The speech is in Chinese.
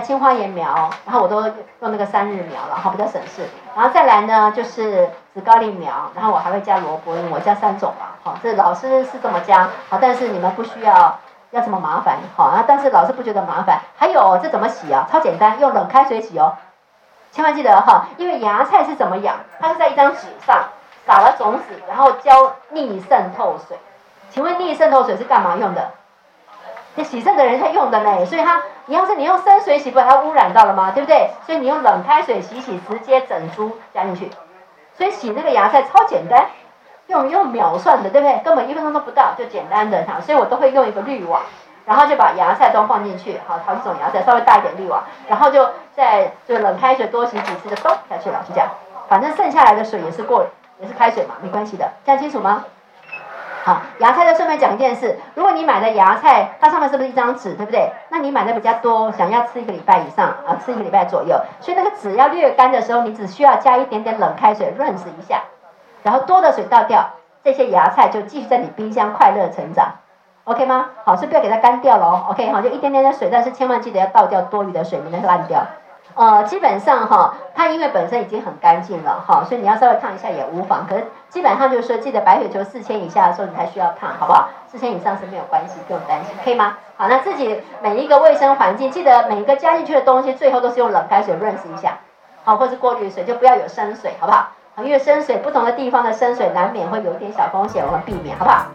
青花椰苗，然后我都用那个三日苗了，哈，比较省事。然后再来呢，就是紫高丽苗，然后我还会加萝卜，因为我加三种嘛，好，这老师是这么加，好，但是你们不需要要这么麻烦，好啊，但是老师不觉得麻烦。还有这怎么洗啊？超简单，用冷开水洗哦。千万记得哈，因为芽菜是怎么养？它是在一张纸上撒了种子，然后浇逆渗透水。请问逆渗透水是干嘛用的？那洗肾的人在用的呢，所以他，你要是你用生水洗，不把它污染到了吗？对不对？所以你用冷开水洗洗，直接整株加进去。所以洗那个芽菜超简单，用用秒算的，对不对？根本一分钟都不到，就简单的哈。所以我都会用一个滤网，然后就把芽菜都放进去，好，好几种芽菜，稍微大一点滤网，然后就在就冷开水多洗几次就咚下去了，就这样。反正剩下来的水也是过，也是开水嘛，没关系的，这样清楚吗？好，芽菜再顺便讲一件事，如果你买的芽菜，它上面是不是一张纸，对不对？那你买的比较多，想要吃一个礼拜以上啊，吃一个礼拜左右，所以那个纸要略干的时候，你只需要加一点点冷开水润湿一下，然后多的水倒掉，这些芽菜就继续在你冰箱快乐成长，OK 吗？好，所以不要给它干掉了哦，OK 好，就一点点的水，但是千万记得要倒掉多余的水，免得烂掉。呃，基本上哈，它因为本身已经很干净了哈，所以你要稍微烫一下也无妨。可是基本上就是说，记得白血球四千以下的时候你才需要烫，好不好？四千以上是没有关系，不用担心，可以吗？好，那自己每一个卫生环境，记得每一个加进去的东西，最后都是用冷开水润湿一下，好，或是过滤水，就不要有生水，好不好？因为生水不同的地方的生水难免会有一点小风险，我们避免，好不好？